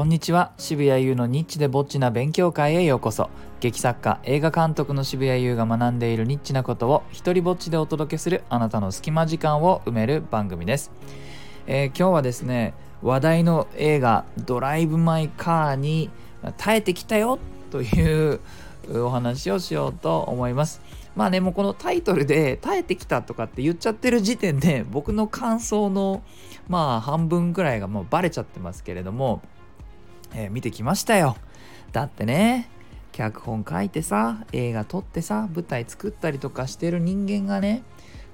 こんにちは。渋谷優のニッチでぼっちな勉強会へようこそ。劇作家映画監督の渋谷優が学んでいるニッチなことを一人ぼっちでお届けするあなたの隙間時間を埋める番組です、えー今日はですね話題の映画ドライブ・マイ・カーに耐えてきたよというお話をしようと思います。まあねもうこのタイトルで耐えてきたとかって言っちゃってる時点で僕の感想のまあ半分くらいがもうバレちゃってますけれどもえー見てきましたよ。だってね脚本書いてさ映画撮ってさ舞台作ったりとかしてる人間がね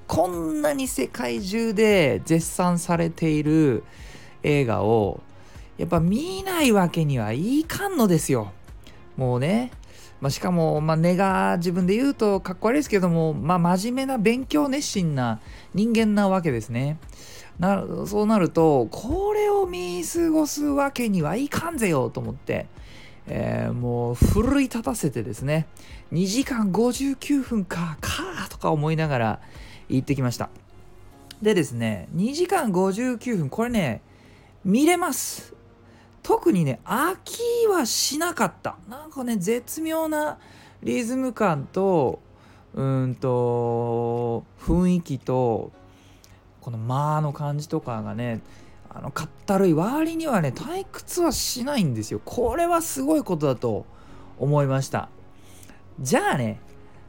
こんなに世界中で絶賛されている映画をやっぱ見ないわけにはいかんのですよ。もうね、まあ、しかも、まあ、根が自分で言うとかっこ悪いですけども、まあ、真面目な勉強熱心な人間なわけですね。なそうなるとこれを見過ごすわけにはいかんぜよと思って、えーもう奮い立たせてですね2時間59分かかとか思いながら行ってきました。でですね2時間59分これね見れます。特にね飽きはしなかった。なんかね絶妙なリズム感とうんと雰囲気とこの間の感じとかがねあのかったるい割にはね退屈はしないんですよ。これはすごいことだと思いました。じゃあね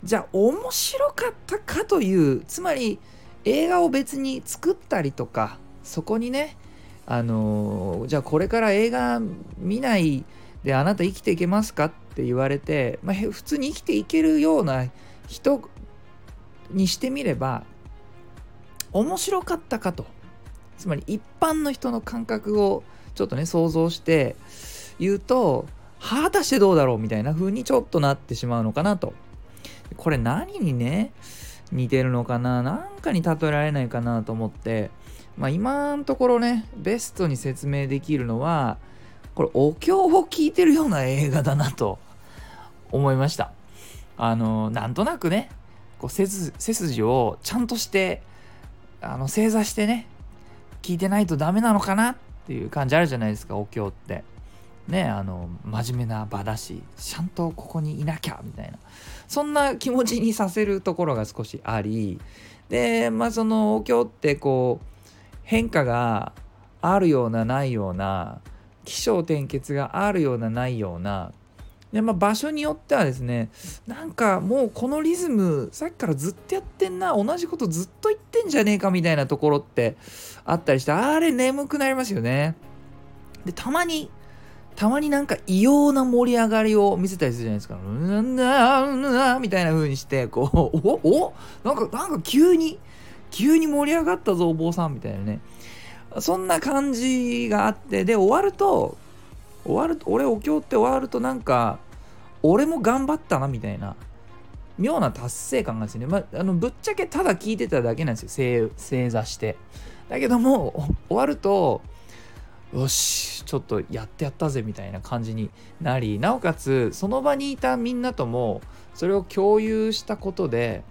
じゃあ面白かったかというつまり映画を別に作ったりとかそこにねあのーじゃあこれから映画見ないであなた生きていけますかって言われて、まあ、普通に生きていけるような人にしてみれば面白かったかと。つまり一般の人の感覚をちょっとね想像して言うと果たしてどうだろうみたいな風にちょっとなってしまうのかなと。これ何にね似てるのかななんかに例えられないかなと思って。まあ今のところねベストに説明できるのはこれお経を聞いてるような映画だなと思いました。あのなんとなくねこう背筋背筋をちゃんとしてあの正座してね聞いてないとダメなのかなっていう感じあるじゃないですかお経って。ねあの真面目な場だしちゃんとここにいなきゃみたいな。そんな気持ちにさせるところが少しありでまあそのお経ってこう変化があるようなないような起承転結があるようなないようなで、まあ、場所によってはですねなんかもうこのリズムさっきからずっとやってんな同じことずっと言ってんじゃねえかみたいなところってあったりしてあれ眠くなりますよねでたまにたまになんか異様な盛り上がりを見せたりするじゃないですか。うんなうんなみたいな風にして、こう、おおなんか、なんか急に、急に盛り上がったぞ、お坊さんみたいなね。そんな感じがあって、で、終わると、終わる、俺お経って終わるとなんか、俺も頑張ったな、みたいな。妙な達成感がですね、まあ、のぶっちゃけただ聞いてただけなんですよ。正座して。だけども終わるとよしちょっとやってやったぜみたいな感じになりなおかつその場にいたみんなともそれを共有したことで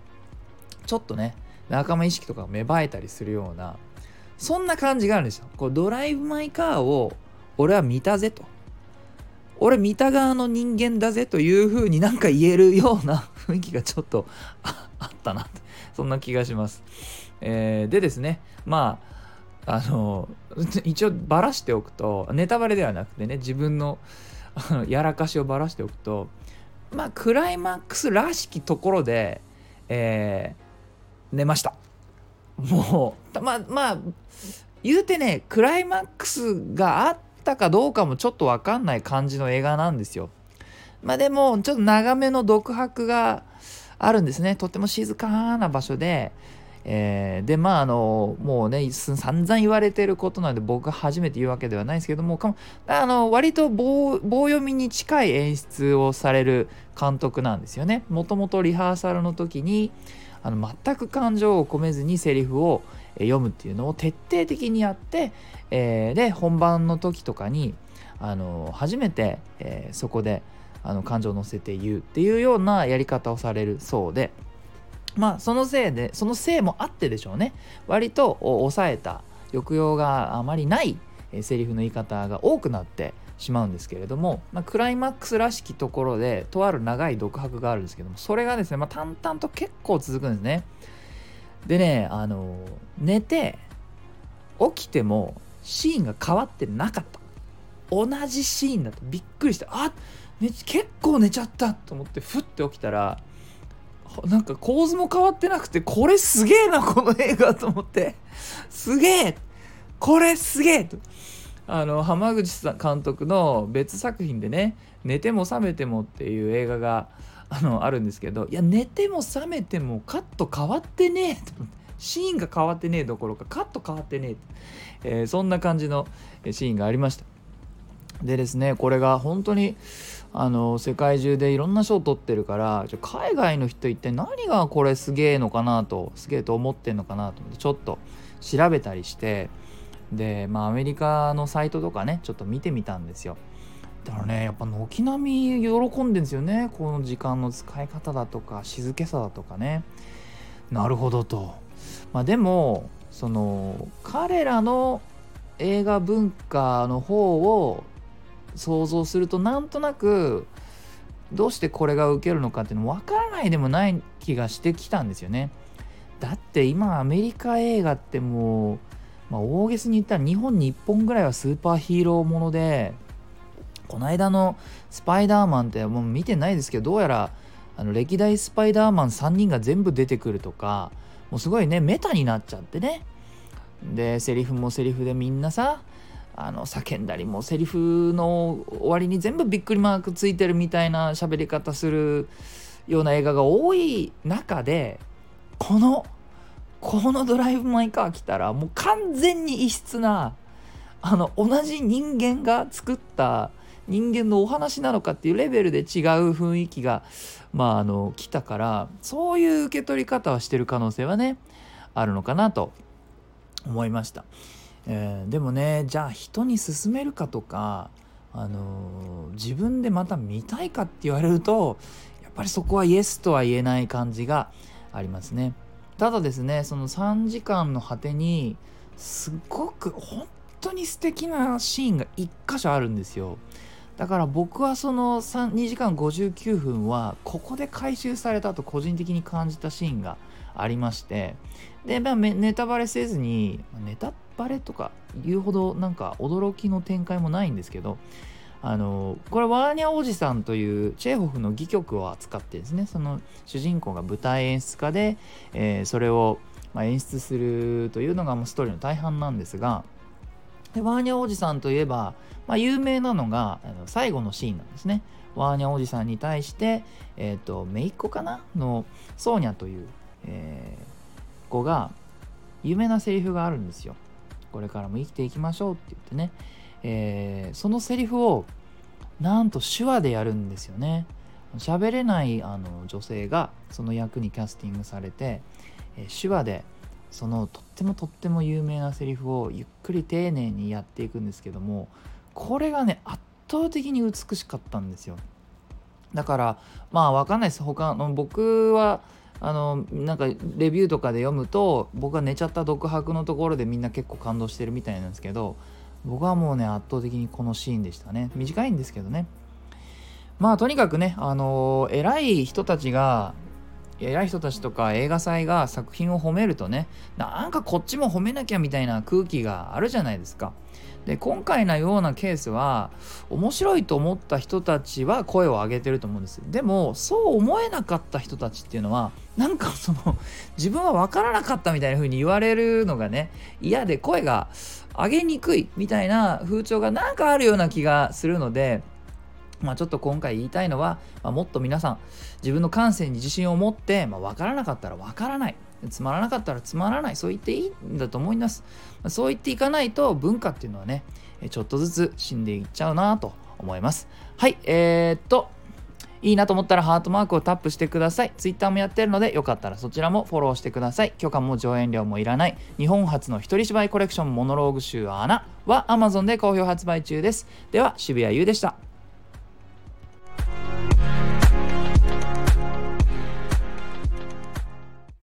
ちょっとね仲間意識とか芽生えたりするようなそんな感じがあるんですよ。こうドライブ・マイ・カーを俺は見たぜと。俺見た側の人間だぜというふうになんか言えるような雰囲気がちょっとあったなっそんな気がします、えーでですねまああの 一応ばらしておくとネタバレではなくてね自分のあのやらかしをばらしておくとまあクライマックスらしきところで、えー寝ました。もうまあまあ言うてねクライマックスがあったかどうかもちょっと分かんない感じの映画なんですよ。まあでもちょっと長めの独白があるんですね。とっても静かな場所で。えーでまああのもうね散々言われてることなので僕が初めて言うわけではないですけどもかもあの割と棒読みに近い演出をされる監督なんですよね。もともとリハーサルの時にあの全く感情を込めずにセリフを読むっていうのを徹底的にやって、えーで本番の時とかにあの初めて、えーそこであの感情を乗せて言うっていうようなやり方をされるそうで。まあそのせいでそのせいもあってでしょうね。割と抑えた抑揚があまりないセリフの言い方が多くなってしまうんですけれども、まあ、クライマックスらしきところでとある長い独白があるんですけどもそれがですね、まあ、淡々と結構続くんですね。でねあの寝て起きてもシーンが変わってなかった。同じシーンだとびっくりしてあ、ね、結構寝ちゃったと思ってふって起きたらなんか構図も変わってなくてこれすげえなこの映画と思って。すげえ。これすげえ。とあの浜口さん監督の別作品でね「寝ても覚めても」っていう映画があのあるんですけどいや寝ても覚めてもカット変わってねえとシーンが変わってねえどころかカット変わってねええー、そんな感じのシーンがありました。でですねこれが本当にあの世界中でいろんな賞を取ってるから海外の人一体何がこれすげえのかなとすげえと思ってんのかなと思ってちょっと調べたりしてでまあアメリカのサイトとかねちょっと見てみたんですよ。だからねやっぱ軒並み喜んでんですよね。この時間の使い方だとか静けさだとかね。なるほどと。まあでもその彼らの映画文化の方を想像するとなんとなくどうしてこれが受けるのかっていうの分からないでもない気がしてきたんですよね。だって今アメリカ映画ってもう、まあ、大げさに言ったら日本に1本ぐらいはスーパーヒーローものでこの間のスパイダーマンってもう見てないですけどどうやらあの歴代スパイダーマン3人が全部出てくるとかもうすごいねメタになっちゃってねでセリフもセリフでみんなさあの叫んだりもうセリフの終わりに全部びっくりマークついてるみたいな喋り方するような映画が多い中でこのこのドライブ・マイ・カー来たらもう完全に異質なあの同じ人間が作った人間のお話なのかっていうレベルで違う雰囲気がまああの来たからそういう受け取り方はしてる可能性はねあるのかなと思いました。えー、でもねじゃあ人に勧めるかとか、あのー、自分でまた見たいかって言われるとやっぱりそこはイエスとは言えない感じがありますね。ただですねその3時間の果てにすごく本当に素敵なシーンが1箇所あるんですよ。だから僕はその2時間59分はここで回収されたと個人的に感じたシーンがありましてで、まあ、ネタバレせずにネタってバレとか言うほどなんか驚きの展開もないんですけどあのこれワーニャおじさんというチェーホフの戯曲を扱ってですね。その主人公が舞台演出家で、えー、それを、ま演出するというのがもうストーリーの大半なんですがでワーニャおじさんといえば、まあ、有名なのがあの最後のシーンなんですね。ワーニャおじさんに対して、えーと、姪っ子かなのソーニャという、えー、子が有名なセリフがあるんですよ。これからも生きていきましょうって言ってね、えー、そのセリフをなんと手話でやるんですよね。喋れないあの女性がその役にキャスティングされて、えー、手話でそのとってもとっても有名なセリフをゆっくり丁寧にやっていくんですけどもこれがね圧倒的に美しかったんですよ。だからまあ分かんないです。他の僕はあのなんかレビューとかで読むと僕が寝ちゃった独白のところでみんな結構感動してるみたいなんですけど僕はもうね圧倒的にこのシーンでしたね。短いんですけどね。まあとにかくねあの偉い人たちが偉い人たちとか映画祭が作品を褒めるとねなんかこっちも褒めなきゃみたいな空気があるじゃないですか。で今回のようなケースは面白いと思った人たちは声を上げてると思うんですでもそう思えなかった人たちっていうのはなんかその 自分は分からなかったみたいな風に言われるのがね嫌で声が上げにくいみたいな風潮がなんかあるような気がするのでまあ、ちょっと今回言いたいのは、まあ、もっと皆さん自分の感性に自信を持って、まあ、分からなかったら分からないつまらなかったらつまらないそう言っていいんだと思いますそう言っていかないと文化っていうのはねちょっとずつ死んでいっちゃうなと思いますはいえー、っといいなと思ったらハートマークをタップしてください。Twitter もやってるのでよかったらそちらもフォローしてください。許可も上演料もいらない日本初の一人芝居コレクションモノローグ集穴は Amazon で好評発売中です。では渋谷優でした。Bye.